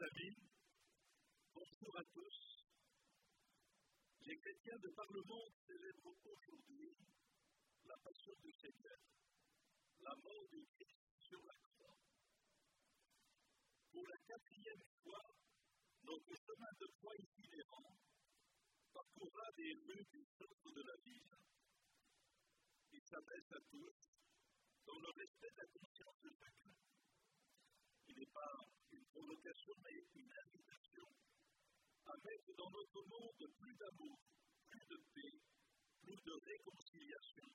Amis, bonjour à tous. Les chrétiens de par le monde célèbrent aujourd'hui la passion du Seigneur, la mort du Christ sur la croix. Pour la quatrième fois, notre chemin de croix itinérant parcourra des rues du centre de la ville. Il s'adresse à tous dans le respect de conscience de chacun. Il n'est pas provocation, mais une invitation à mettre dans notre monde plus d'amour, plus de paix, plus de réconciliation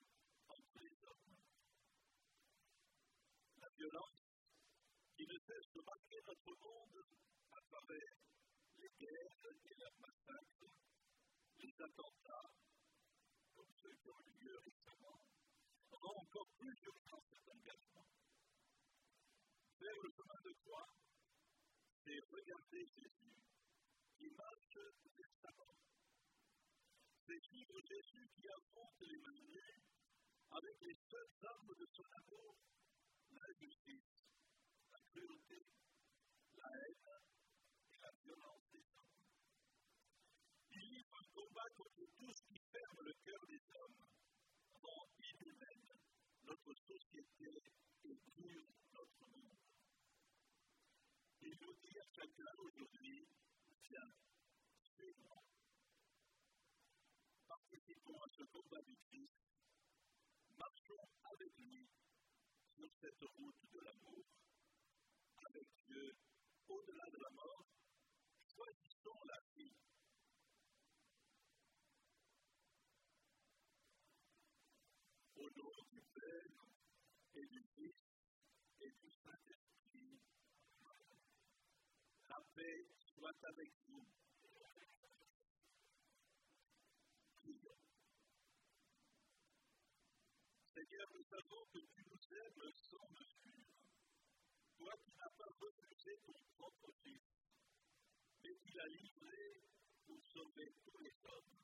entre les hommes. La violence qui ne cesse de marquer notre monde à travers les guerres et les massacres, les attentats, comme ceux qui ont eu lieu récemment, rend encore plus urgent cet engagement. Faire le chemin de croix, c'est regarder Jésus qui marche vers sa mort. C'est suivre Jésus qui affronte les nues avec les seules armes de son amour, l'injustice, la cruauté, la haine et la violence des hommes. Il livre un combat contre tout ce qui ferme le cœur des hommes, rend inhumaine notre société et pure notre monde. À chacun aujourd'hui, tiens, suis-moi. Participons à ce combat du Christ, marchons avec lui sur cette route de l'amour, avec Dieu au-delà de la mort, choisissons la vie. Au nom du Père et du Fils et du Saint-Esprit, la paix soit avec vous. Seigneur, nous savons que tu nous aimes sans mesure. Toi qui n'as pas refusé ton propre Fils, mais qui l'as livré pour sauver tous les hommes.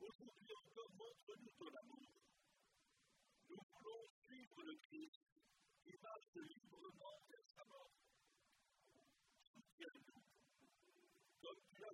Aujourd'hui encore, montre-nous ton amour. Nous voulons suivre le Christ qui marche librement vers